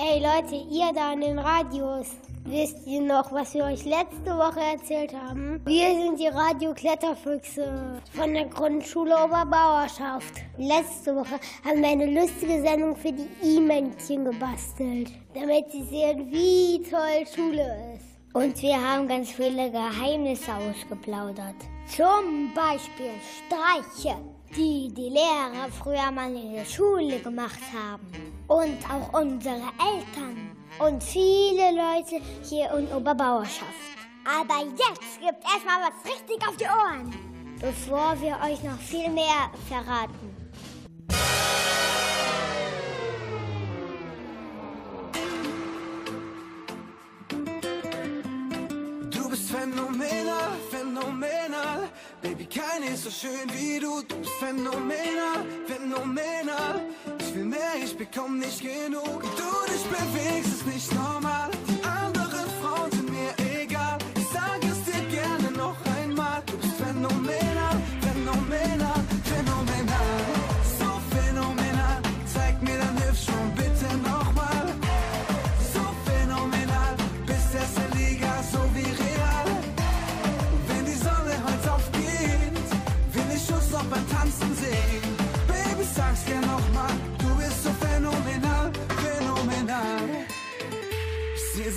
Ey Leute, ihr da an den Radios. Wisst ihr noch, was wir euch letzte Woche erzählt haben? Wir sind die Radio-Kletterfüchse von der Grundschule Oberbauerschaft. Letzte Woche haben wir eine lustige Sendung für die E-Männchen gebastelt, damit sie sehen, wie toll Schule ist. Und wir haben ganz viele Geheimnisse ausgeplaudert. Zum Beispiel Streiche, die die Lehrer früher mal in der Schule gemacht haben. Und auch unsere Eltern. Und viele Leute hier in Oberbauerschaft. Aber jetzt gibt erstmal was richtig auf die Ohren, bevor wir euch noch viel mehr verraten. Phänomenal, phänomenal. Baby, keine ist so schön wie du. Du bist phänomenal, phänomenal. Ich will mehr, ich bekomm nicht genug. Du dich bewegst, ist nicht normal.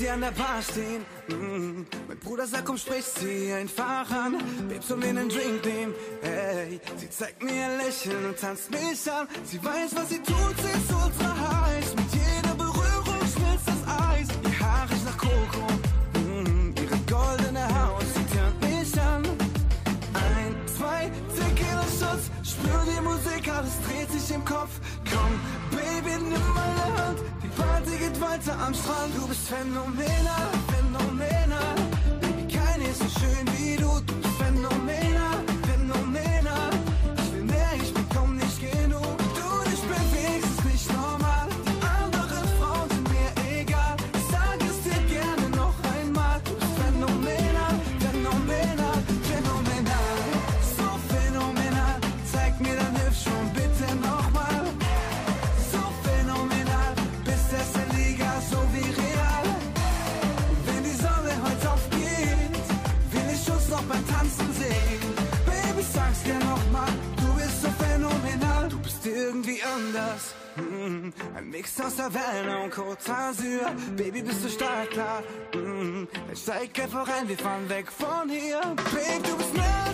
Sie an der Bar stehen. Mm. Mein Bruder sagt, komm, sprich sie einfach an. Babe, soll mir einen Drink nehmen? Hey, sie zeigt mir ein Lächeln und tanzt mich an. Sie weiß, was sie tut, sie ist ultra heiß. Mit jeder Berührung schmilzt das Eis. Ihr Haar riecht nach Koko. Mm. Ihre goldene Haut, sie turnt mich an. Ein, zwei, Tequila Shots, spür die Musik, alles dreht sich im Kopf. Komm, Baby, nimm meine Hand, Party geht weiter am Strand. Du bist phänomenal, phänomenal. Baby, keine ist so schön wie irgendwie anders. Mm, Ein Mix aus Havana und Côte d'Azur. Baby, bist du stark, klar. Mm, Dann steig einfach rein, wir fahren weg von hier. Babe, du bist mehr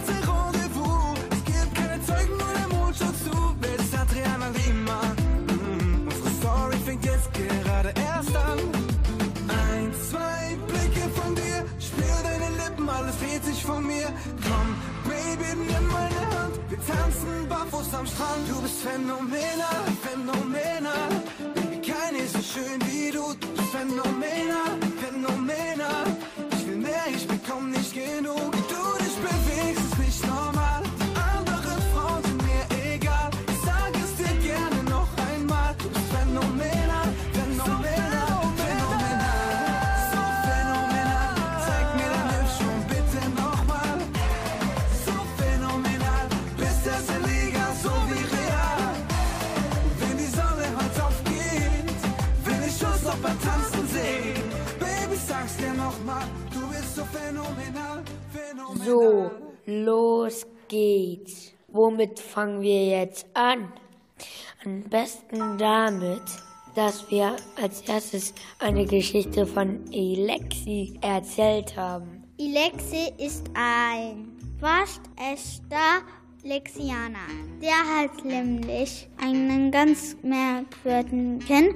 tanzen barfuß am Strand. Du bist phänomenal, phänomenal. Baby, keine so schön wie du. Du bist phänomenal, phänomenal. Ich will mehr, ich bekomm nicht genug. Du Womit fangen wir jetzt an? Am besten damit, dass wir als erstes eine Geschichte von Alexi erzählt haben. Ilexi ist ein waschechter Lexianer. Der hat nämlich einen ganz merkwürdigen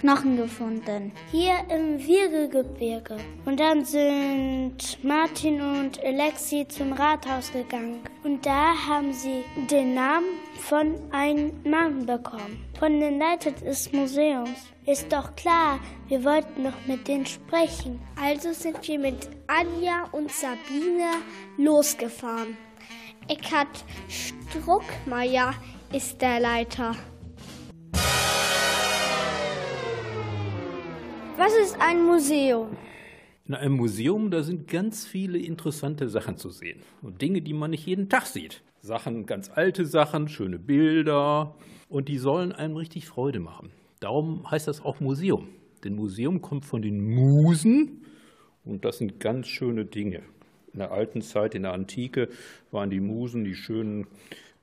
Knochen gefunden. Hier im Wirbelgebirge. Und dann sind Martin und Alexi zum Rathaus gegangen. Und da haben sie den Namen von einem Mann bekommen. Von den Leiter des Museums. Ist doch klar, wir wollten noch mit denen sprechen. Also sind wir mit Anja und Sabine losgefahren. Eckhard Struckmeier ist der Leiter. Was ist ein Museum? In einem Museum, da sind ganz viele interessante Sachen zu sehen. Und Dinge, die man nicht jeden Tag sieht. Sachen, ganz alte Sachen, schöne Bilder. Und die sollen einem richtig Freude machen. Darum heißt das auch Museum. Denn Museum kommt von den Musen und das sind ganz schöne Dinge. In der alten Zeit, in der Antike, waren die Musen die schönen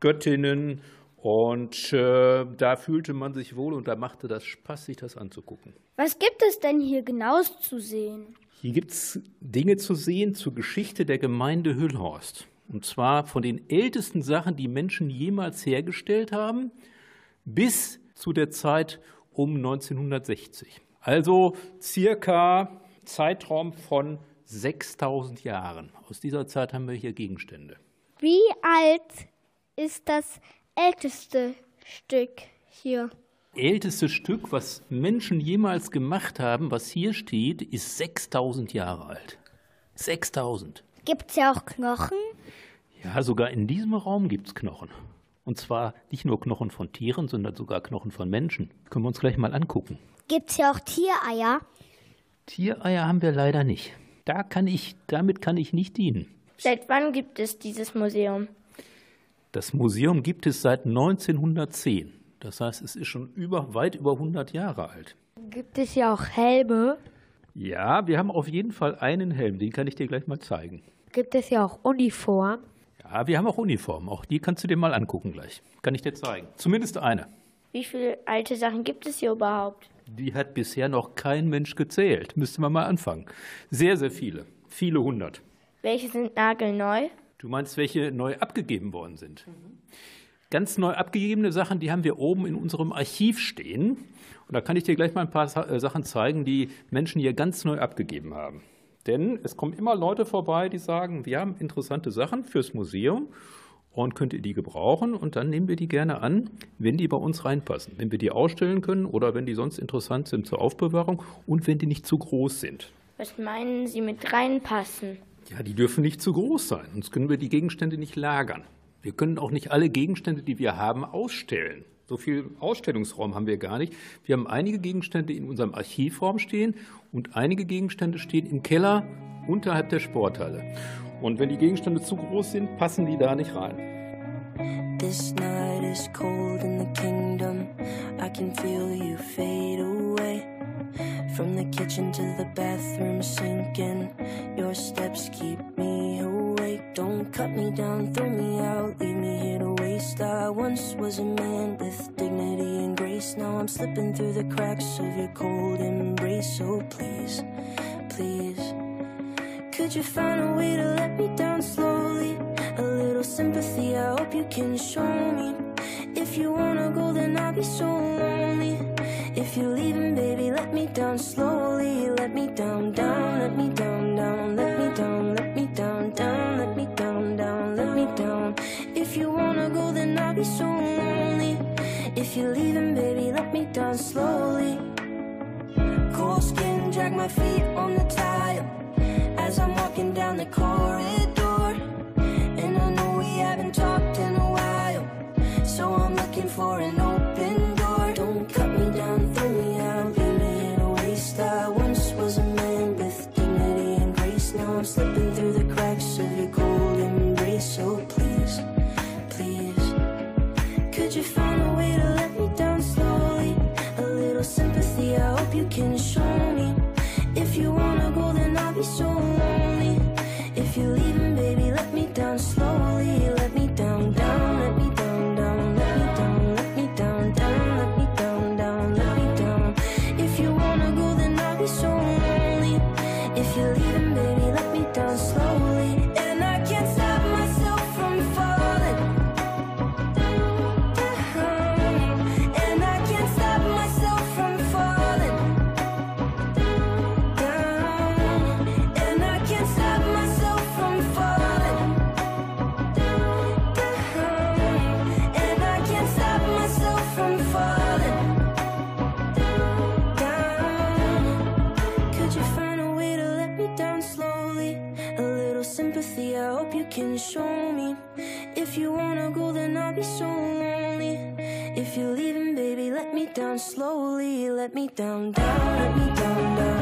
Göttinnen und äh, da fühlte man sich wohl und da machte das Spaß, sich das anzugucken. Was gibt es denn hier genaues zu sehen? Hier gibt es Dinge zu sehen zur Geschichte der Gemeinde Hüllhorst. Und zwar von den ältesten Sachen, die Menschen jemals hergestellt haben, bis zu der Zeit um 1960. Also circa Zeitraum von 6000 Jahren. Aus dieser Zeit haben wir hier Gegenstände. Wie alt ist das älteste Stück hier? Älteste Stück, was Menschen jemals gemacht haben, was hier steht, ist 6000 Jahre alt. 6000. Gibt es ja auch Knochen? Ja, sogar in diesem Raum gibt es Knochen. Und zwar nicht nur Knochen von Tieren, sondern sogar Knochen von Menschen. Können wir uns gleich mal angucken. Gibt es ja auch Tiereier? Tiereier haben wir leider nicht. Da kann ich, damit kann ich nicht dienen. Seit wann gibt es dieses Museum? Das Museum gibt es seit 1910. Das heißt, es ist schon über, weit über 100 Jahre alt. Gibt es ja auch Helme? Ja, wir haben auf jeden Fall einen Helm, den kann ich dir gleich mal zeigen. Gibt es ja auch Uniform? Ja, wir haben auch Uniformen, auch die kannst du dir mal angucken gleich. Kann ich dir zeigen. Zumindest eine. Wie viele alte Sachen gibt es hier überhaupt? Die hat bisher noch kein Mensch gezählt. Müsste man mal anfangen. Sehr, sehr viele. Viele hundert. Welche sind nagelneu? Du meinst, welche neu abgegeben worden sind? Ganz neu abgegebene Sachen, die haben wir oben in unserem Archiv stehen. Und da kann ich dir gleich mal ein paar äh, Sachen zeigen, die Menschen hier ganz neu abgegeben haben. Denn es kommen immer Leute vorbei, die sagen, wir haben interessante Sachen fürs Museum und könnt ihr die gebrauchen und dann nehmen wir die gerne an, wenn die bei uns reinpassen, wenn wir die ausstellen können oder wenn die sonst interessant sind zur Aufbewahrung und wenn die nicht zu groß sind. Was meinen Sie mit reinpassen? Ja, die dürfen nicht zu groß sein, sonst können wir die Gegenstände nicht lagern. Wir können auch nicht alle Gegenstände, die wir haben, ausstellen. So viel Ausstellungsraum haben wir gar nicht. Wir haben einige Gegenstände in unserem Archivraum stehen und einige Gegenstände stehen im Keller unterhalb der Sporthalle. Und wenn die Gegenstände zu groß sind, passen die da nicht rein. This night is cold in the kingdom. I can feel you fade away. From the kitchen to the bathroom sinking. Your steps keep me awake. Don't cut me down, throw me out, leave me here to waste. I once was a man with dignity and grace. Now I'm slipping through the cracks of your cold embrace. So please, please. Could you find a way to let me down slowly? A little sympathy, I hope you can show me. If you wanna go, then I'll be so lonely. If you're leaving, baby, let me down slowly. Let me down, down, let me down, down, let me down, let me down, down, let me down, down, let me down. If you wanna go, then I'll be so lonely. If you're leaving, baby, let me down slowly. Cold skin, drag my feet on the tile as I'm walking down the corridor. And I know we haven't talked in a while, so I'm looking for an down, down, let me down, down.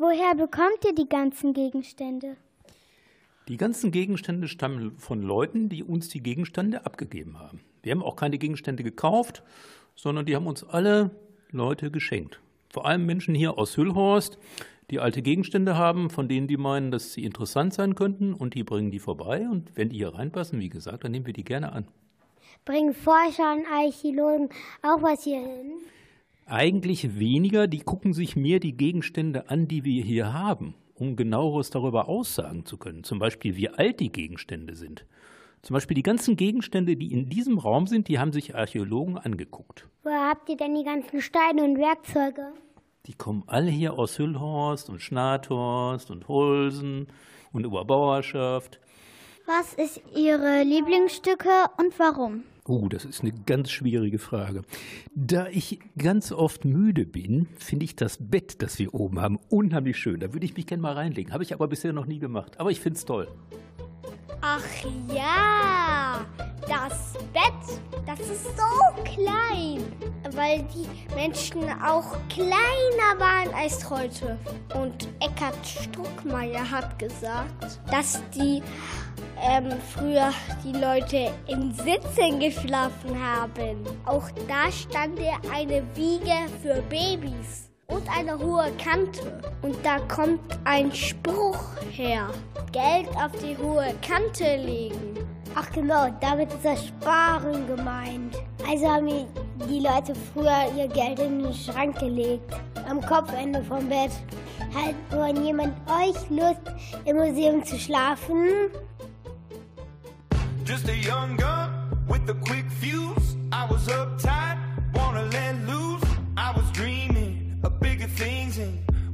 Woher bekommt ihr die ganzen Gegenstände? Die ganzen Gegenstände stammen von Leuten, die uns die Gegenstände abgegeben haben. Wir haben auch keine Gegenstände gekauft, sondern die haben uns alle Leute geschenkt. Vor allem Menschen hier aus Hüllhorst, die alte Gegenstände haben, von denen die meinen, dass sie interessant sein könnten und die bringen die vorbei. Und wenn die hier reinpassen, wie gesagt, dann nehmen wir die gerne an. Bringen Forscher und Archäologen auch was hier hin? Eigentlich weniger, die gucken sich mehr die Gegenstände an, die wir hier haben, um genaueres darüber aussagen zu können. Zum Beispiel, wie alt die Gegenstände sind. Zum Beispiel die ganzen Gegenstände, die in diesem Raum sind, die haben sich Archäologen angeguckt. Woher habt ihr denn die ganzen Steine und Werkzeuge? Die kommen alle hier aus Hüllhorst und Schnathorst und Holsen und Oberbauerschaft. Was ist Ihre Lieblingsstücke und warum? Oh, das ist eine ganz schwierige Frage. Da ich ganz oft müde bin, finde ich das Bett, das wir oben haben, unheimlich schön. Da würde ich mich gerne mal reinlegen. Habe ich aber bisher noch nie gemacht. Aber ich finde es toll. Ach ja, das Bett, das ist so klein, weil die Menschen auch kleiner waren als heute. Und Eckhard Struckmeier hat gesagt, dass die ähm, früher die Leute im Sitzen geschlafen haben. Auch da stand eine Wiege für Babys und eine hohe Kante. Und da kommt ein Spruch her. Geld auf die hohe Kante legen. Ach genau, damit ist das Sparen gemeint. Also haben die Leute früher ihr Geld in den Schrank gelegt. Am Kopfende vom Bett. Hat wohl jemand euch Lust, im Museum zu schlafen? Just a young gun with a quick fuse. I was uptight, wanna let loose.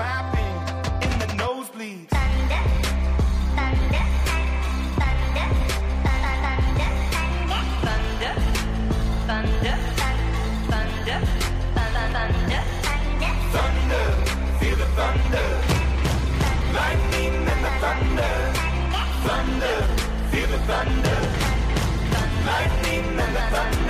in the nosebleeds. Thunder, thunder, thunder, thunder, thunder, thunder, thunder, thunder, thunder, feel the thunder, lightning and the thunder, thunder, feel the thunder, lightning and the thunder, thunder.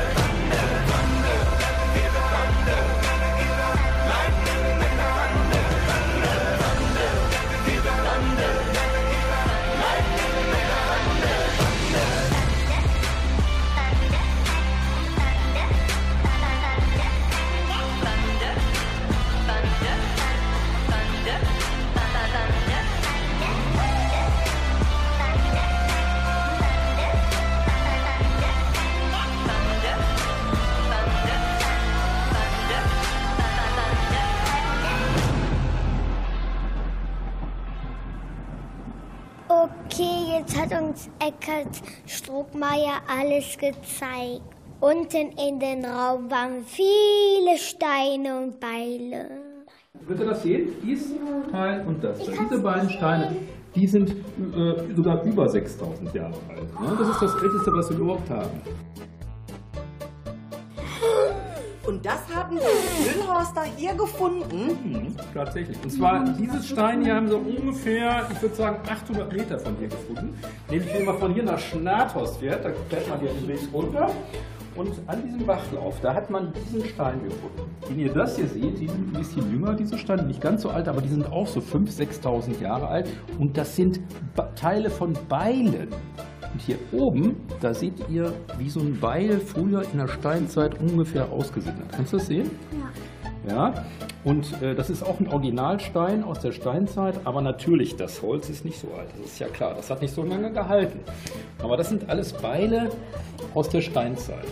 Jetzt hat uns Eckhard Struckmeier alles gezeigt. Unten in den Raum waren viele Steine und Beile. Könnt ihr das sehen? Dies Teil und das. Diese beiden Steine, die sind äh, sogar über 6000 Jahre alt. Ne? Das ist das älteste, was wir überhaupt haben. Und das haben die Müllhorster hier gefunden? Mhm, tatsächlich. Und zwar, dieses Stein hier haben sie ungefähr, ich würde sagen, 800 Meter von hier gefunden. Nämlich, wenn man von hier nach Schnathorst fährt, da fährt man hier den runter. Und an diesem Bachlauf, da hat man diesen Stein gefunden. Wenn ihr das hier seht, die sind ein bisschen jünger, diese Steine, nicht ganz so alt, aber die sind auch so 5.000, 6.000 Jahre alt. Und das sind Teile von Beilen. Und hier oben, da seht ihr, wie so ein Beil früher in der Steinzeit ungefähr ausgesehen hat. Kannst du das sehen? Ja. Ja, und äh, das ist auch ein Originalstein aus der Steinzeit, aber natürlich, das Holz ist nicht so alt, das ist ja klar, das hat nicht so lange gehalten. Aber das sind alles Beile aus der Steinzeit.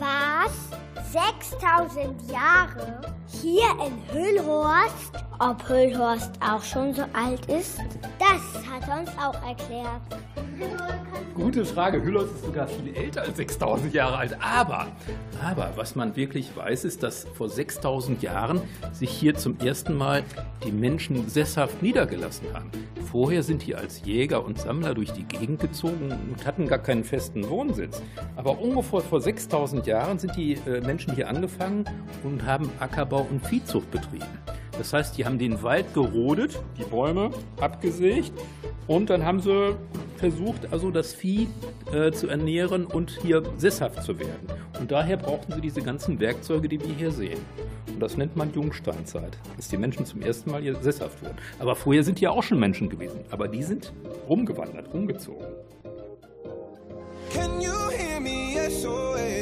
Was? 6000 Jahre? Hier in Hüllhorst? Ob Hüllhorst auch schon so alt ist? Das hat er uns auch erklärt. Gute Frage. Hüllers ist sogar viel älter als 6000 Jahre alt. Aber, aber was man wirklich weiß, ist, dass vor 6000 Jahren sich hier zum ersten Mal die Menschen sesshaft niedergelassen haben. Vorher sind die als Jäger und Sammler durch die Gegend gezogen und hatten gar keinen festen Wohnsitz. Aber ungefähr vor 6000 Jahren sind die äh, Menschen hier angefangen und haben Ackerbau und Viehzucht betrieben. Das heißt, die haben den Wald gerodet, die Bäume abgesägt und dann haben sie versucht, also das Vieh äh, zu ernähren und hier sesshaft zu werden. Und daher brauchten sie diese ganzen Werkzeuge, die wir hier sehen. Und das nennt man Jungsteinzeit, dass die Menschen zum ersten Mal hier sesshaft wurden. Aber vorher sind hier auch schon Menschen gewesen. Aber die sind rumgewandert, rumgezogen. Can you hear me? SOS.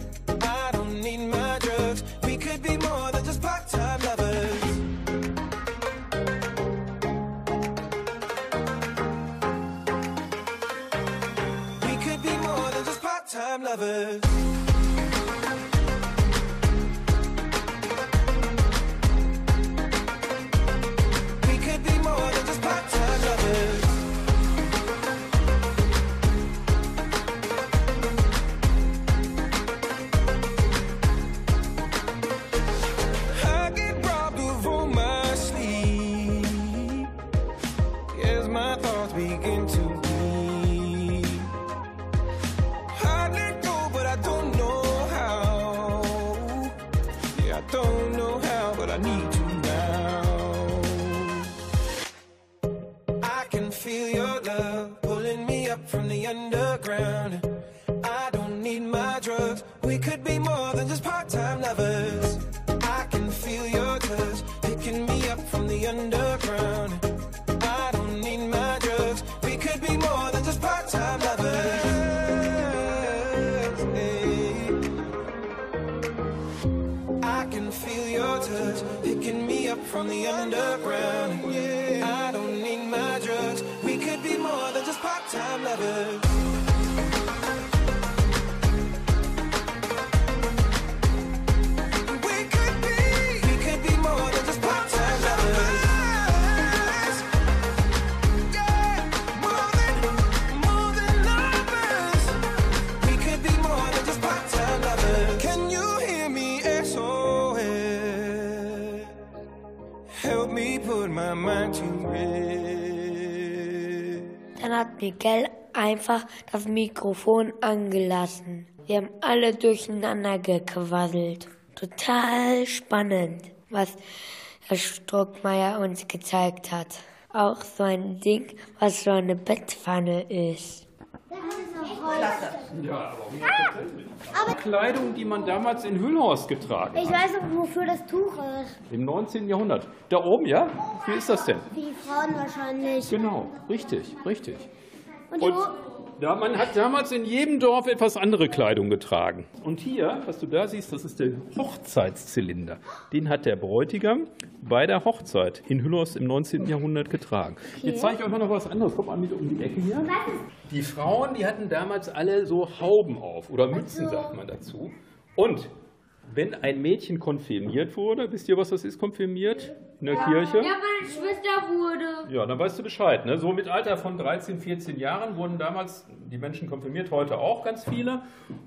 Miguel einfach das Mikrofon angelassen. Wir haben alle durcheinander gequasselt. Total spannend, was Herr Struckmeier uns gezeigt hat. Auch so ein Ding, was so eine Bettpfanne ist. Ja, aber Kleidung, die man damals in Hüllhorst getragen Ich hat. weiß auch, wofür das Tuch ist. Im 19. Jahrhundert. Da oben, ja? Wie ist das denn? Für die Frauen wahrscheinlich. Genau, richtig, richtig. Und Und Ja, man hat damals in jedem Dorf etwas andere Kleidung getragen. Und hier, was du da siehst, das ist der Hochzeitszylinder. Den hat der Bräutigam bei der Hochzeit in Hüllos im 19. Jahrhundert getragen. Jetzt zeige ich euch mal noch was anderes. Kommt mal mit um die Ecke hier. Die Frauen, die hatten damals alle so Hauben auf oder Mützen, sagt man dazu. Und wenn ein Mädchen konfirmiert wurde, wisst ihr, was das ist, konfirmiert in der Kirche? Ja, meine Schwester wurde. Ja, dann weißt du Bescheid. Ne? So mit Alter von 13, 14 Jahren wurden damals die Menschen konfirmiert, heute auch ganz viele.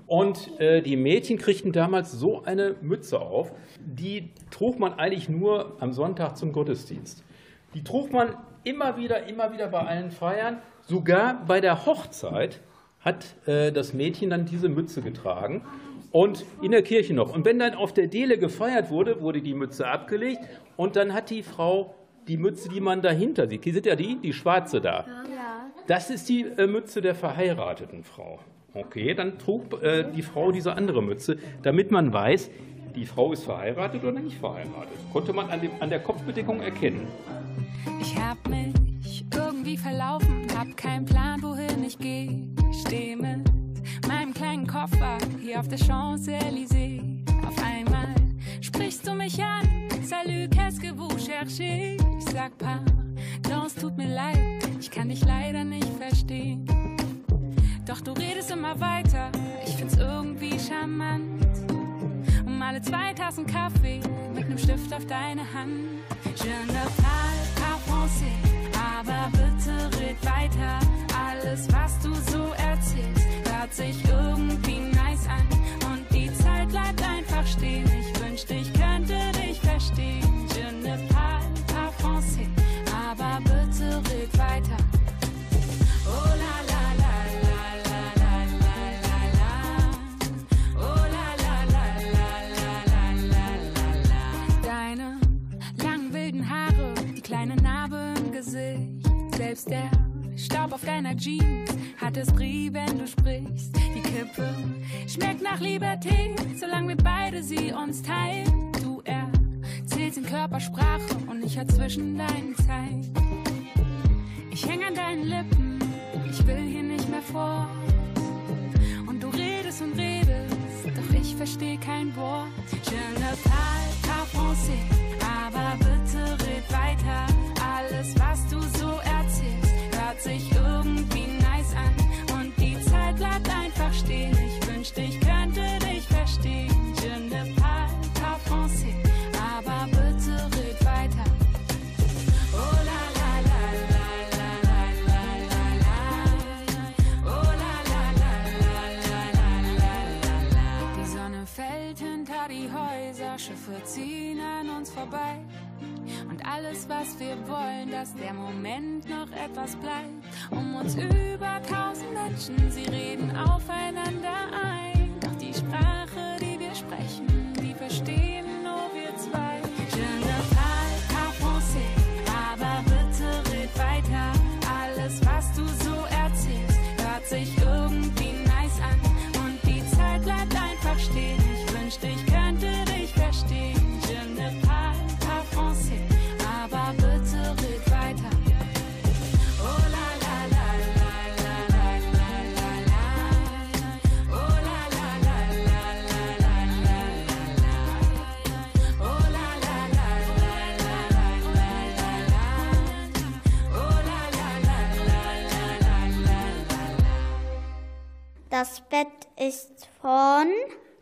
Und äh, die Mädchen kriegten damals so eine Mütze auf, die trug man eigentlich nur am Sonntag zum Gottesdienst. Die trug man immer wieder, immer wieder bei allen Feiern. Sogar bei der Hochzeit hat äh, das Mädchen dann diese Mütze getragen und in der Kirche noch. Und wenn dann auf der Dele gefeiert wurde, wurde die Mütze abgelegt und dann hat die Frau die Mütze, die man dahinter sieht, die sind ja die, die schwarze da. Das ist die äh, Mütze der verheirateten Frau. Okay, dann trug äh, die Frau diese andere Mütze, damit man weiß, die Frau ist verheiratet oder nicht verheiratet. Konnte man an, dem, an der Kopfbedeckung erkennen. Ich hab mich irgendwie verlaufen, hab keinen Plan, wohin ich gehe. Steh mit Koffer hier auf der Champs-Élysées. Auf einmal sprichst du mich an. Salut, qu'est-ce que vous cherchez? Ich sag pardon, es tut mir leid, ich kann dich leider nicht verstehen. Doch du redest immer weiter, ich find's irgendwie charmant. Um alle zwei Tassen Kaffee mit nem Stift auf deine Hand. Je ne parle pas français, aber bitte red weiter. Alles, was du so erzählst, hört sich irgendwie nice an. Und die Zeit bleibt einfach stehen. Ich wünschte, ich könnte dich verstehen. Je ne parle pas français, aber bitte red weiter. Oh la la la la la la la la la. Oh la la la la la la la la la. Deine langen wilden Haare, die kleine Narbe im Gesicht. Selbst der Staub auf deiner Jeans hat es Brie, wenn du sprichst. Die Kippe schmeckt nach Liberté, solange wir beide sie uns teilen. Du erzählst in Körpersprache und ich hör zwischen deinen Zeilen. Ich häng an deinen Lippen, ich will hier nicht mehr vor. Und du redest und redest, doch ich versteh kein Wort. Je ne parle pas français, aber bitte red weiter. Alles, was du erzählst, hört sich irgendwie nice an. Und die Zeit bleibt einfach stehen. Ich wünschte, ich könnte dich verstehen. Je ne parle pas français, aber bitte red weiter. Oh la la la la la la la la la. Oh la la la la la la la la la. Die Sonne fällt hinter die Häuser, Schiffe ziehen an uns vorbei. Alles, was wir wollen, dass der Moment noch etwas bleibt. Um uns über tausend Menschen, sie reden aufeinander ein. Doch die Sprache, die wir sprechen, die verstehen Das Bett ist von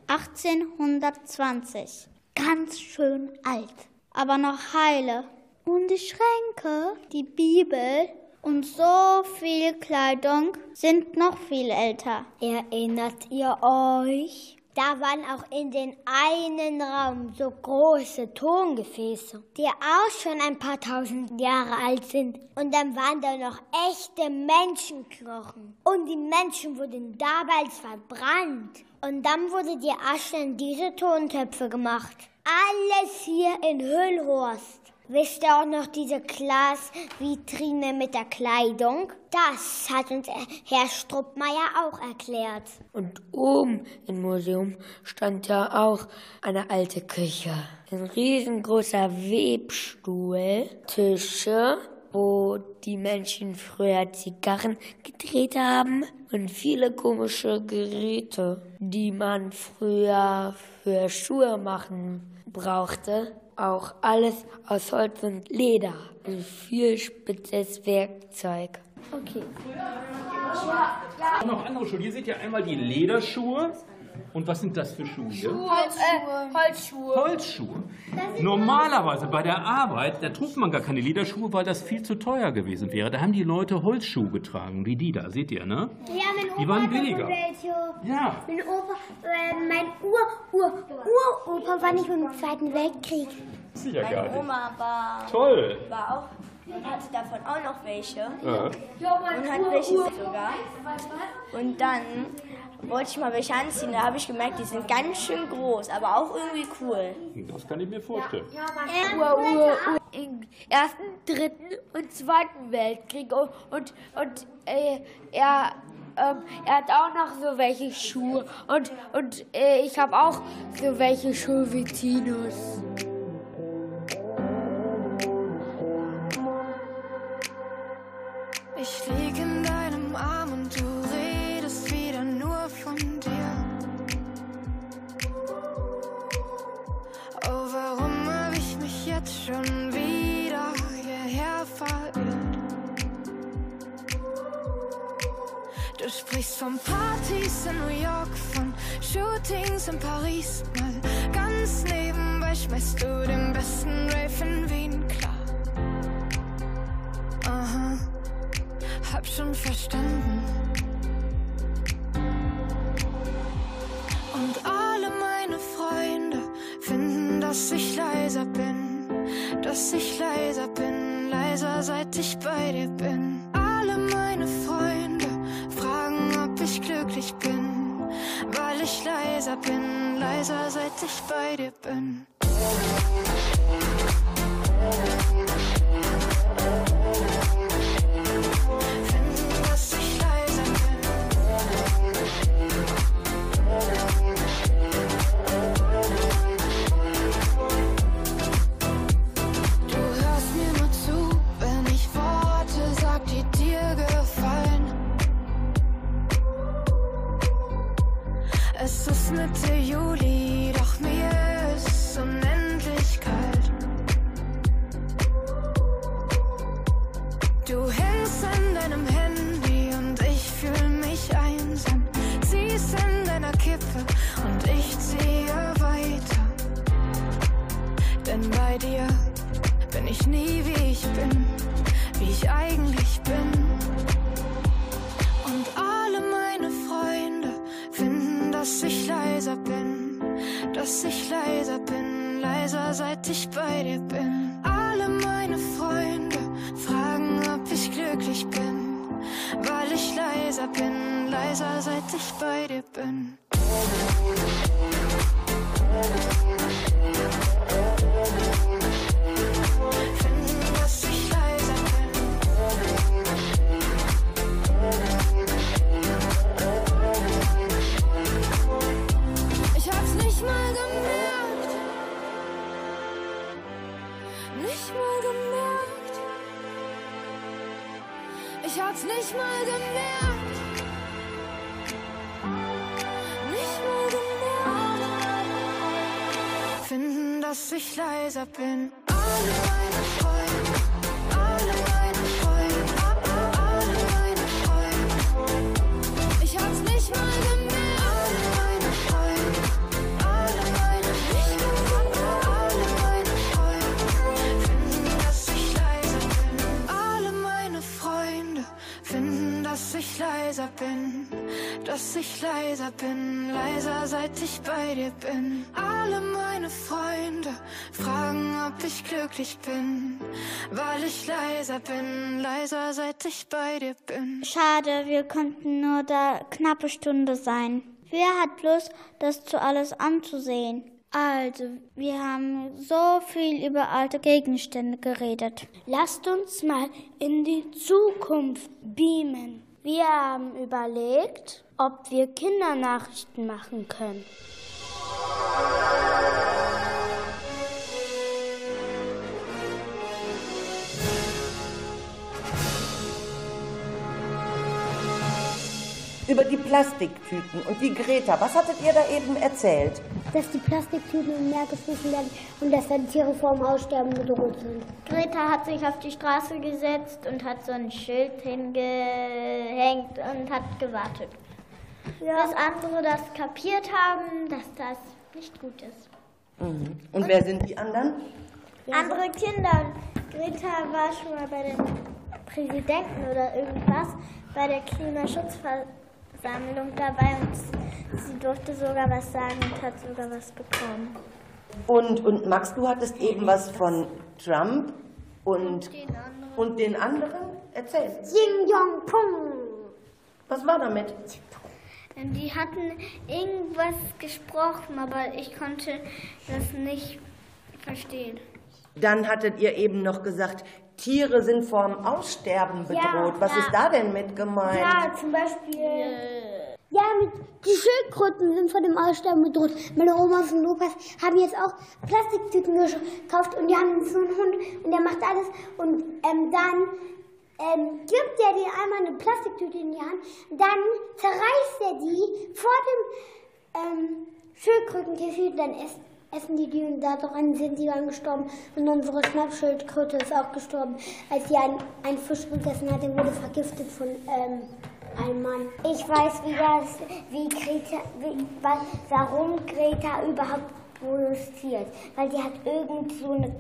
1820. Ganz schön alt, aber noch heile. Und die Schränke, die Bibel und so viel Kleidung sind noch viel älter. Erinnert ihr euch? Da waren auch in den einen Raum so große Tongefäße, die auch schon ein paar tausend Jahre alt sind. Und dann waren da noch echte Menschenknochen. Und die Menschen wurden damals verbrannt. Und dann wurde die Asche in diese Tontöpfe gemacht. Alles hier in Hüllhorst. Wisst ihr auch noch diese Glasvitrine mit der Kleidung? Das hat uns Herr Struppmeier auch erklärt. Und oben im Museum stand ja auch eine alte Küche. Ein riesengroßer Webstuhl, Tische, wo die Menschen früher Zigarren gedreht haben. und viele komische Geräte, die man früher für Schuhe machen brauchte. Auch alles aus Holz und Leder. Und viel spitzes Werkzeug. Okay. Noch andere Schuhe. Hier seht ihr einmal die Lederschuhe. Und was sind das für Schuhe hier? Holzschuhe. Holzschuhe. Holzschuhe. Normalerweise bei der Arbeit, da trug man gar keine Lederschuhe, weil das viel zu teuer gewesen wäre. Da haben die Leute Holzschuhe getragen, wie die da, seht ihr, ne? Ja, mein Opa Die waren billiger. Welche. Ja. Mein Opa, äh, mein Ur, Ur, Uropa war nicht im Zweiten Weltkrieg. Sicher gar nicht. Oma war, Toll. war auch und hatte davon auch noch welche. Ja. Und hat welche sogar. Und dann wollte ich mal welche anziehen. Da habe ich gemerkt, die sind ganz schön groß, aber auch irgendwie cool. Das kann ich mir vorstellen. Ur, Ur, Ur, Im Ersten, Dritten und Zweiten Weltkrieg. Und, und, und äh, er, ähm, er hat auch noch so welche Schuhe. Und, und äh, ich habe auch so welche Schuhe wie Tinus. Ich lieg in deinem Arm und du von Partys in New York, von Shootings in Paris. Mal ganz nebenbei schmeißt du den besten Rave in Wien klar. Aha hab schon verstanden. Dass ich leiser bin, leiser seit ich bei dir bin. Alle meine Freunde fragen, ob ich glücklich bin, weil ich leiser bin, leiser seit ich bei dir bin. Nicht mal gemerkt. Nicht mal gemerkt. Finden, dass ich leiser bin. Alle meine leiser bin. Dass ich leiser bin, leiser seit ich bei dir bin. Alle meine Freunde fragen, ob ich glücklich bin. Weil ich leiser bin, leiser seit ich bei dir bin. Schade, wir konnten nur da knappe Stunde sein. Wer hat Lust, das zu alles anzusehen? Also, wir haben so viel über alte Gegenstände geredet. Lasst uns mal in die Zukunft beamen. Wir haben überlegt, ob wir Kindernachrichten machen können. über die Plastiktüten und die Greta. Was hattet ihr da eben erzählt? Dass die Plastiktüten im Meer gefressen werden und dass dann Tiere vor dem Aussterben bedroht sind. Greta hat sich auf die Straße gesetzt und hat so ein Schild hingehängt und hat gewartet. Ja. Bis andere das kapiert haben, dass das nicht gut ist. Mhm. Und wer sind die anderen? Andere Kinder. Greta war schon mal bei dem Präsidenten oder irgendwas bei der Klimaschutzversammlung dabei und sie durfte sogar was sagen und hat sogar was bekommen. Und, und Max, du hattest eben was von Trump und, und den anderen erzählt. Ying Yong Pung. Was war damit? Die hatten irgendwas gesprochen, aber ich konnte das nicht verstehen. Dann hattet ihr eben noch gesagt, Tiere sind vorm Aussterben bedroht. Ja, Was ja. ist da denn mit gemeint? Ja, zum Beispiel. Ja, mit, die Schildkröten sind vor dem Aussterben bedroht. Meine Oma und Opas haben jetzt auch Plastiktüten gekauft und die haben so einen Hund und der macht alles. Und ähm, dann ähm, gibt er dir einmal eine Plastiktüte in die Hand, dann zerreißt er die vor dem ähm, Schildkrötenkäfig, dann essen, essen die die und daran sind die dann gestorben. Und unsere Schnappschildkröte ist auch gestorben, als sie einen, Fisch gegessen hat, der wurde vergiftet von ähm, einem Mann. Ich weiß, wie das, wie Greta, wie, wa- warum Greta überhaupt protestiert. Weil die hat irgend so eine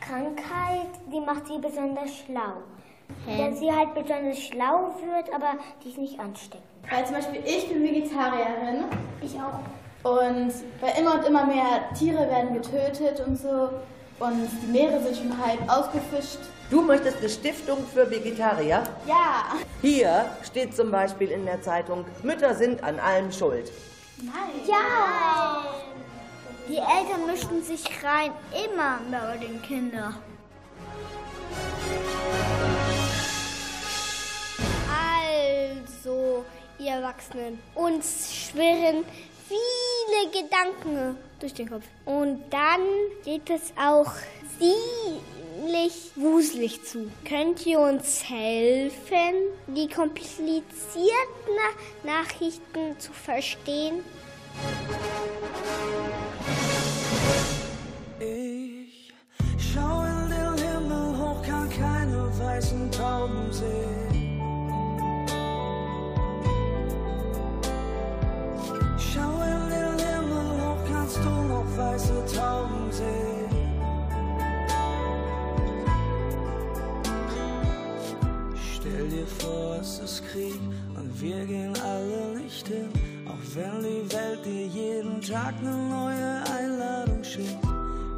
Krankheit, die macht sie besonders schlau. Dass sie halt besonders schlau wird, aber die ist nicht ansteckend. Weil zum Beispiel ich bin Vegetarierin Ich auch. Und weil immer und immer mehr Tiere werden getötet und so und die Meere sind schon halb ausgefischt. Du möchtest eine Stiftung für Vegetarier? Ja, Hier steht zum Beispiel in der Zeitung, Mütter sind an allem schuld. Ja! Die Eltern mischen sich rein, immer bei den Kindern. Also, ihr Erwachsenen, uns schwirren viele Gedanken durch den Kopf. Und dann geht es auch ziemlich wuselig zu. Könnt ihr uns helfen, die komplizierten Nachrichten zu verstehen? Ich schau in den Himmel hoch, kann keine weißen Tauben sehen. Schau in den Himmel hoch, kannst du noch weiße Tauben sehen. Stell dir vor, es ist Krieg und wir gehen alle nicht hin. Auch wenn die Welt dir jeden Tag eine neue Einladung schickt.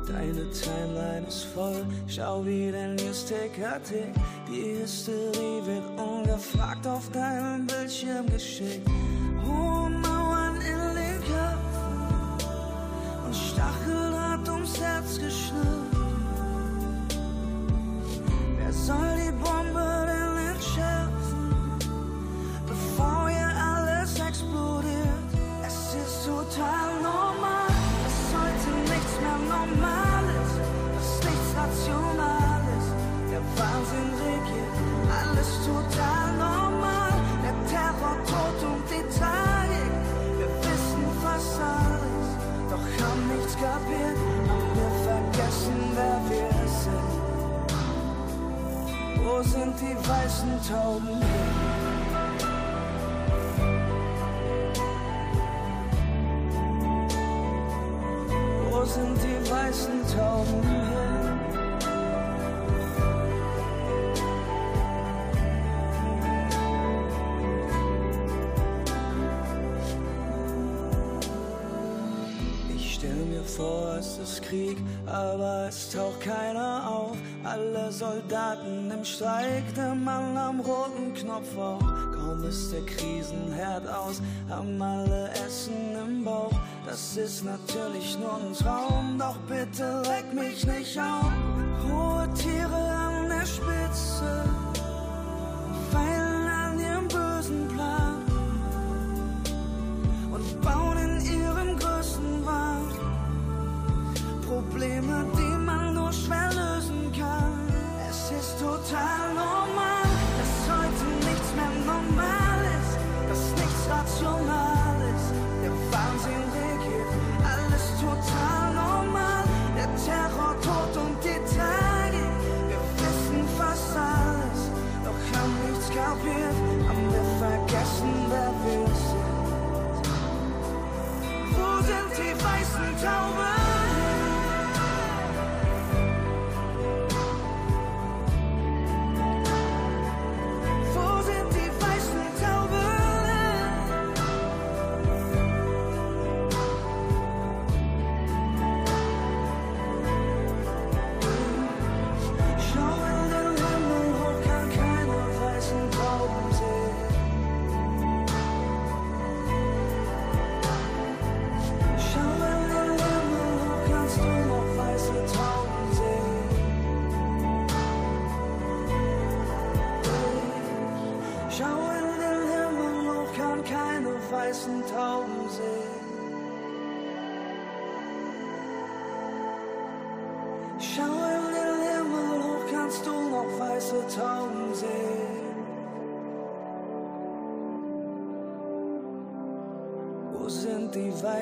Deine Timeline ist voll, schau wie dein Newsticker tickt. Die Hysterie wird ungefragt auf deinem Bildschirm geschickt. Hohe Mauern und Stacheldraht ums Herz geschnürt. Wer soll Wo sind die weißen Tauben? Wo sind die weißen Tauben hin? Ich stell mir vor, es ist Krieg, aber es taucht keiner auf. Alle Soldaten im Streik, der Mann am roten Knopf auch. Kaum ist der Krisenherd aus, haben alle Essen im Bauch. Das ist natürlich nur ein Traum, doch bitte leck mich nicht auf. Hohe Tiere an der Spitze,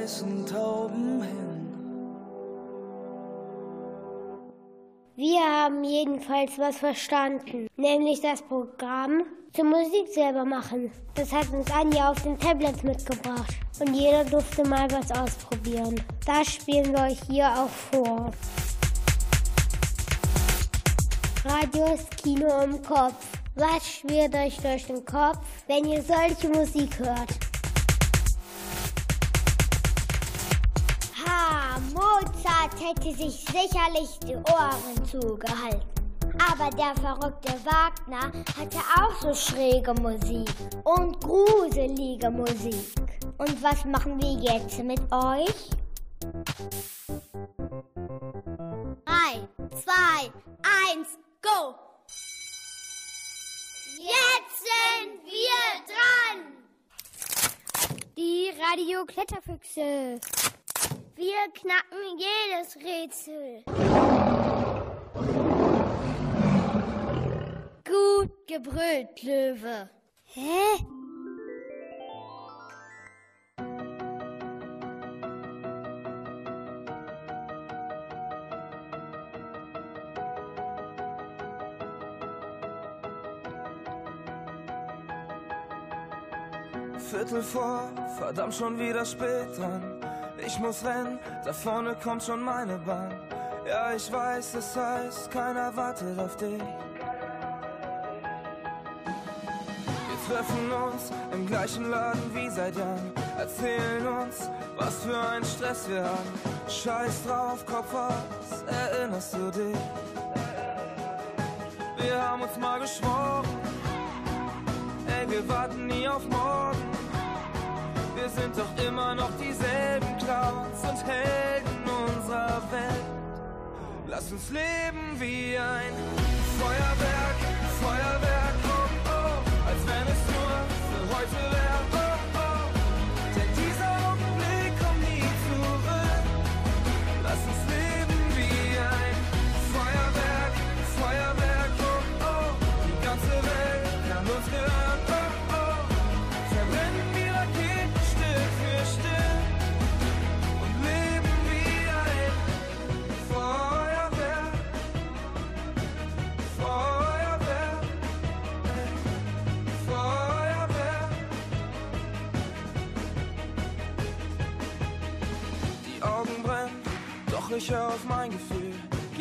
weißen Tauben hin? Wir haben jedenfalls was verstanden, nämlich das Programm zur Musik selber machen. Das hat uns Anja auf den Tablets mitgebracht und jeder durfte mal was ausprobieren. Das spielen wir euch hier auch vor. Radios Kino im Kopf. Was schwirrt euch durch den Kopf, wenn ihr solche Musik hört? Mozart hätte sich sicherlich die Ohren zugehalten. Aber der verrückte Wagner hatte auch so schräge Musik und gruselige Musik. Und was machen wir jetzt mit euch? Drei, zwei, eins, go! Jetzt sind wir dran! Die Radio Kletterfüchse. Wir knacken jedes Rätsel. Gut gebrüllt, Löwe. Hä? Viertel vor, verdammt schon wieder spät dran. Ich muss rennen, da vorne kommt schon meine Bahn. Ja, ich weiß, es heißt, keiner wartet auf dich. Wir treffen uns im gleichen Laden wie seit Jahren. Erzählen uns, was für ein Stress wir haben. Scheiß drauf, Kopf aus, erinnerst du dich? Wir haben uns mal geschworen, ey, wir warten nie auf morgen. Wir sind doch immer noch dieselben Clowns und Helden unserer Welt. Lass uns leben wie ein Feuerwerk, Feuerwerk, oh oh, als wenn es nur für heute wäre,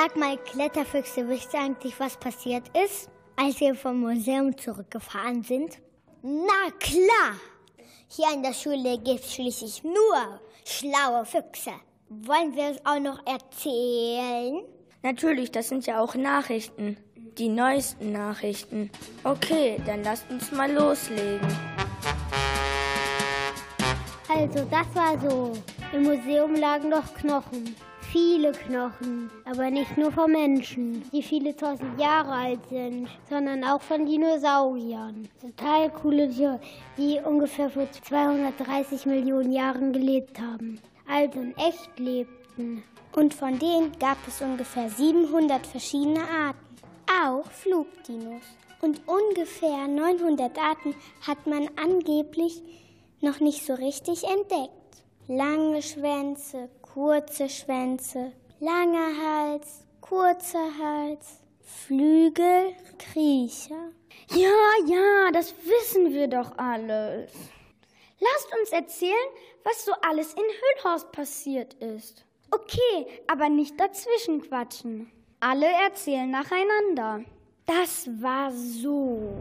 Sag mal, Kletterfüchse, wisst ihr eigentlich, was passiert ist, als wir vom Museum zurückgefahren sind? Na klar! Hier in der Schule gibt es schließlich nur schlaue Füchse. Wollen wir es auch noch erzählen? Natürlich, das sind ja auch Nachrichten. Die neuesten Nachrichten. Okay, dann lasst uns mal loslegen. Also, das war so. Im Museum lagen doch Knochen. Viele Knochen, aber nicht nur von Menschen, die viele tausend Jahre alt sind, sondern auch von Dinosauriern. Total coole Tiere, die ungefähr vor 230 Millionen Jahren gelebt haben. Also in echt lebten. Und von denen gab es ungefähr 700 verschiedene Arten. Auch Flugdinos. Und ungefähr 900 Arten hat man angeblich noch nicht so richtig entdeckt. Lange Schwänze, kurze Schwänze, langer Hals, kurzer Hals, Flügel, Kriecher. Ja, ja, das wissen wir doch alles. Lasst uns erzählen, was so alles in Hüllhorst passiert ist. Okay, aber nicht dazwischen quatschen. Alle erzählen nacheinander. Das war so.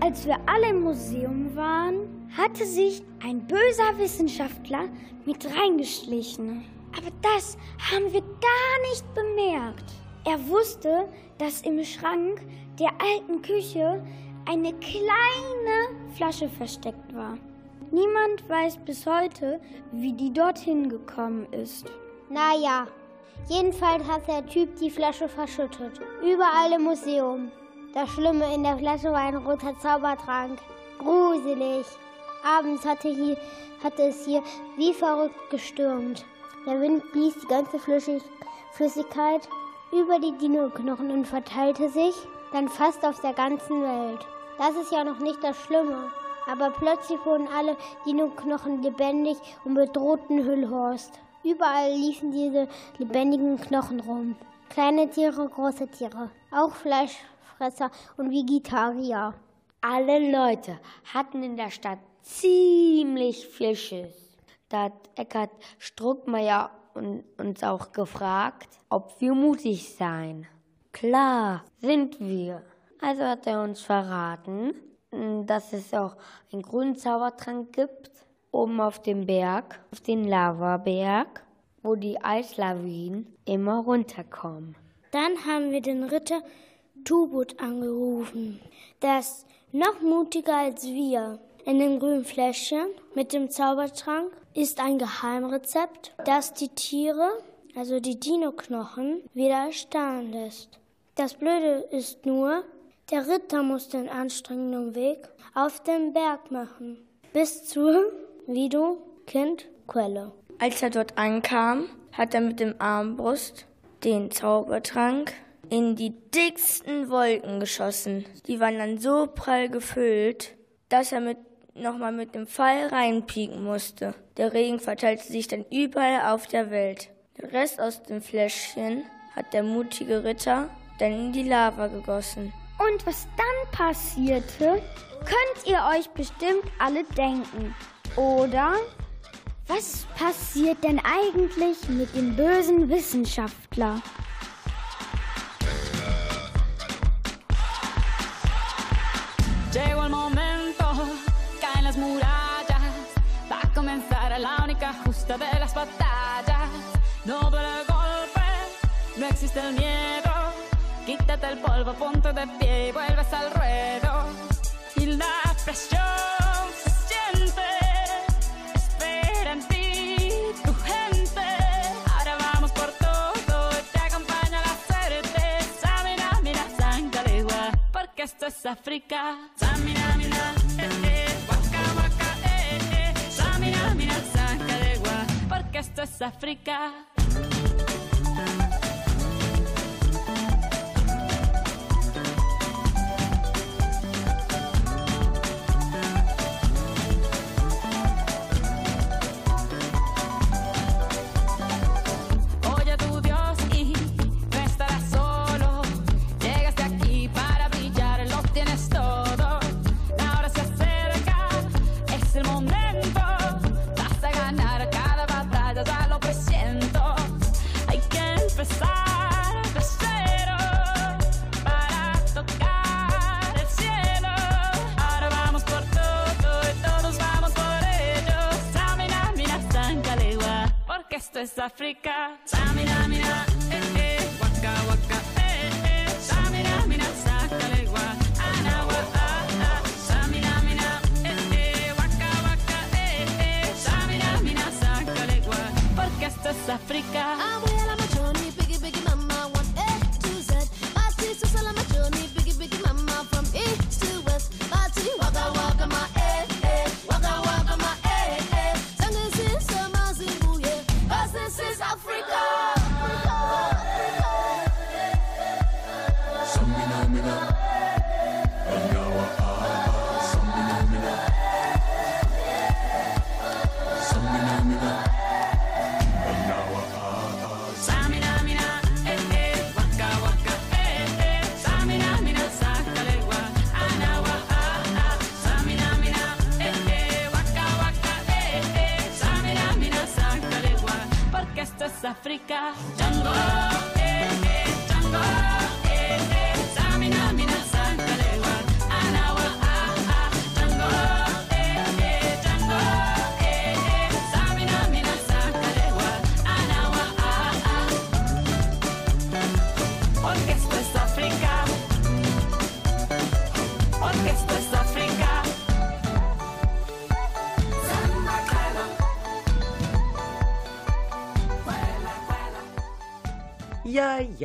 Als wir alle im Museum waren, hatte sich ein böser Wissenschaftler mit reingeschlichen. Aber das haben wir gar nicht bemerkt. Er wusste, dass im Schrank der alten Küche eine kleine Flasche versteckt war. Niemand weiß bis heute, wie die dorthin gekommen ist. Naja, jedenfalls hat der Typ die Flasche verschüttet. Überall im Museum. Das Schlimme in der Flasche war ein roter Zaubertrank. Gruselig. Abends hatte, hier, hatte es hier wie verrückt gestürmt. Der Wind blies die ganze Flüssig Flüssigkeit über die Dino-Knochen und verteilte sich dann fast auf der ganzen Welt. Das ist ja noch nicht das Schlimme. Aber plötzlich wurden alle Dino-Knochen lebendig und bedrohten Hüllhorst. Überall liefen diese lebendigen Knochen rum. Kleine Tiere, große Tiere. Auch Fleischfresser und Vegetarier. Alle Leute hatten in der Stadt ziemlich Schiss. Da hat Eckhard Struckmeier un- uns auch gefragt, ob wir mutig seien. Klar, sind wir. Also hat er uns verraten, m, dass es auch einen Grundzaubertrank gibt, oben auf dem Berg, auf den Lavaberg, wo die Eislawinen immer runterkommen. Dann haben wir den Ritter Tubut angerufen. Der ist noch mutiger als wir. In dem grünen Fläschchen mit dem Zaubertrank ist ein Geheimrezept, das die Tiere, also die Dino-Knochen, wieder erstarren lässt. Das Blöde ist nur, der Ritter muss den anstrengenden Weg auf dem Berg machen. Bis zur, wie du, Kind, Quelle. Als er dort ankam, hat er mit dem Armbrust den Zaubertrank in die dicksten Wolken geschossen. Die waren dann so prall gefüllt, dass er mit, nochmal mit dem Pfeil reinpieken musste. Der Regen verteilte sich dann überall auf der Welt. Den Rest aus dem Fläschchen hat der mutige Ritter dann in die Lava gegossen. Und was dann passierte, könnt ihr euch bestimmt alle denken. Oder? Was passiert denn eigentlich mit dem bösen Wissenschaftler? Llegó el momento, las murallas. Va a comenzar la única justa de las batallas. No para golpe, no existe el miedo. Quítate el polvo, ponte de pie y vuelves al ruedo. Y la presión se siente. Espera en ti, tu gente. Ahora vamos por todo. Te acompaña la certeza. Mira, mira, sangre Porque esto es África. Mira, mira. Mina, saca de gua, porque esto es África. África.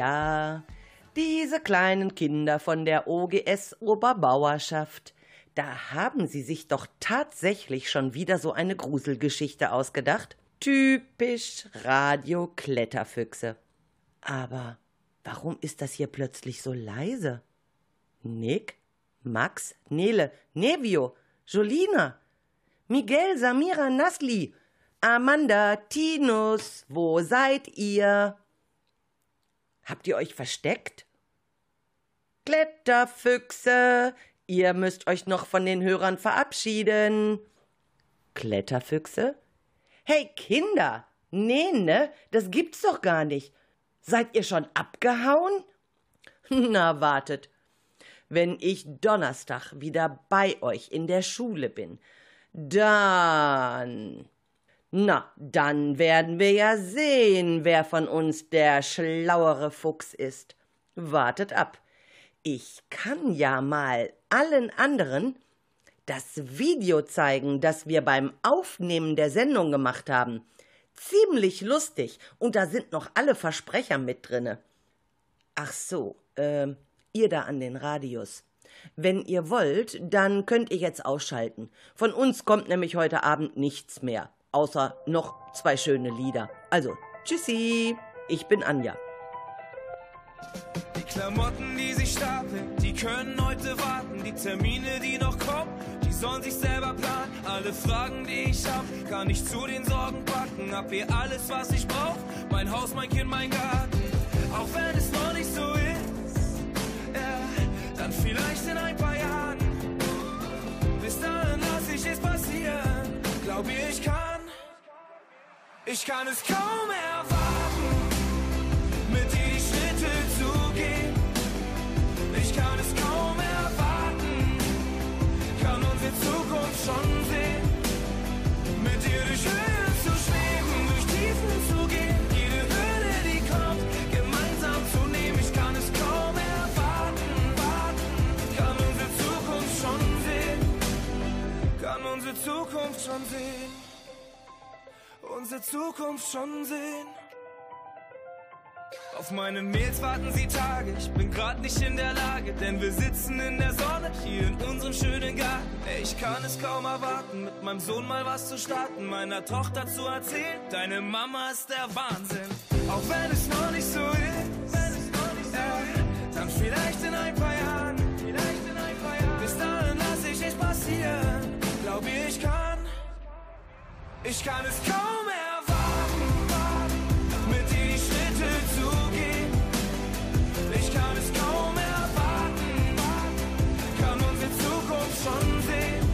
Ja, diese kleinen Kinder von der OGS Oberbauerschaft, da haben sie sich doch tatsächlich schon wieder so eine Gruselgeschichte ausgedacht. Typisch Radio Kletterfüchse. Aber warum ist das hier plötzlich so leise? Nick, Max, Nele, Nevio, Jolina, Miguel, Samira, Nasli, Amanda, Tinus, wo seid ihr? Habt ihr euch versteckt? Kletterfüchse, ihr müsst euch noch von den Hörern verabschieden. Kletterfüchse? Hey Kinder, nee, ne, das gibt's doch gar nicht. Seid ihr schon abgehauen? Na, wartet. Wenn ich Donnerstag wieder bei euch in der Schule bin, dann. Na, dann werden wir ja sehen, wer von uns der schlauere Fuchs ist. Wartet ab. Ich kann ja mal allen anderen das Video zeigen, das wir beim Aufnehmen der Sendung gemacht haben. Ziemlich lustig und da sind noch alle Versprecher mit drinne. Ach so, ähm, ihr da an den Radios. Wenn ihr wollt, dann könnt ihr jetzt ausschalten. Von uns kommt nämlich heute Abend nichts mehr, außer noch zwei schöne Lieder. Also, tschüssi, ich bin Anja. Die Klamotten, die sich stapeln, die können heute warten. Die Termine, die noch kommen, die sollen sich selber planen. Alle Fragen, die ich hab, kann ich zu den Sorgen packen. Hab hier alles, was ich brauch. Mein Haus, mein Kind, mein Garten. Auch wenn es noch nicht so ist, ja, dann vielleicht in ein paar Jahren. Bis dahin lass ich es passieren. Glaub ihr, ich kann, ich kann es kaum erwarten mit dir die Schritte zu gehen. Ich kann es kaum erwarten, kann unsere Zukunft schon sehen. Mit dir durch Höhen zu schweben, durch Tiefen zu gehen. Jede Hürde, die kommt, gemeinsam zu nehmen. Ich kann es kaum erwarten. Kann unsere Zukunft schon sehen. Unsere Zukunft schon sehen. Auf meine Mails warten sie Tage, ich bin grad nicht in der Lage, denn wir sitzen in der Sonne hier in unserem schönen Garten. Ey, ich kann es kaum erwarten, mit meinem Sohn mal was zu starten, meiner Tochter zu erzählen, deine Mama ist der Wahnsinn. Auch wenn es noch nicht so ist, äh, dann vielleicht in ein paar Jahren, vielleicht in ein paar Jahren. Bis dahin lass ich es passieren, glaub ich kann, ich kann es kaum erwarten, mit dir die Schritte zu gehen. Ich kann es kaum erwarten, kann unsere Zukunft schon sehen.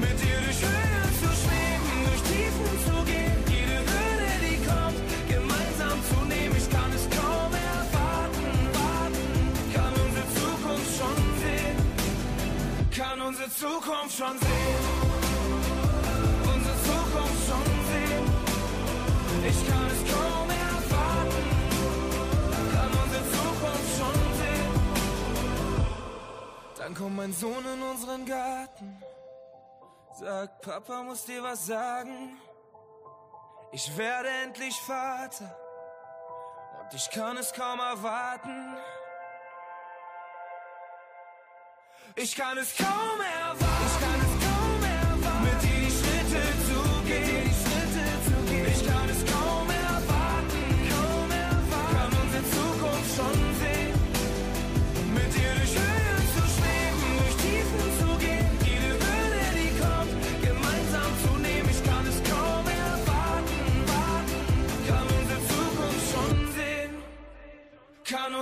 Mit dir durch Höhen zu schweben, durch Tiefen zu gehen, jede Hürde, die kommt, gemeinsam zu nehmen. Ich kann es kaum erwarten, warten, kann unsere Zukunft schon sehen, kann unsere Zukunft schon sehen. Dann kommt mein Sohn in unseren Garten, sagt, Papa muss dir was sagen. Ich werde endlich Vater und ich kann es kaum erwarten. Ich kann es kaum erwarten.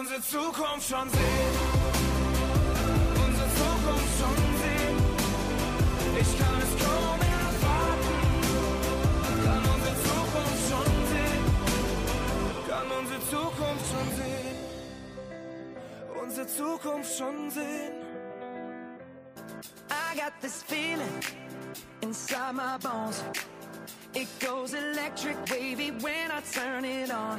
Unsere Zukunft schon sehen. Unsere Zukunft schon sehen. Ich kann es kaum erwarten. Kann unsere Zukunft schon sehen. Kann unsere Zukunft schon sehen. Unsere Zukunft schon sehen. I got this feeling inside my bones. It goes electric wavy when I turn it on.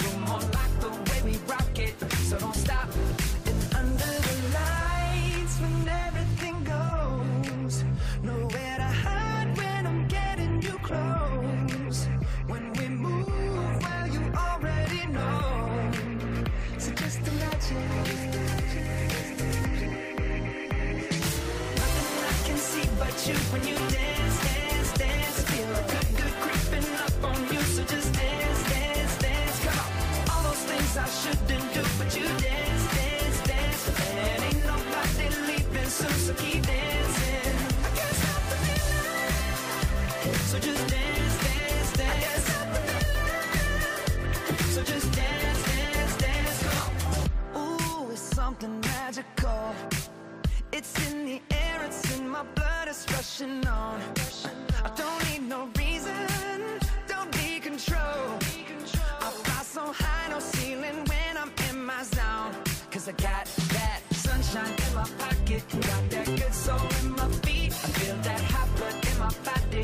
Rushing on. I don't need no reason, don't need control. I fly so high, no ceiling when I'm in my zone. Cause I got that sunshine in my pocket, got that good soul in my feet. I feel that hot blood in my body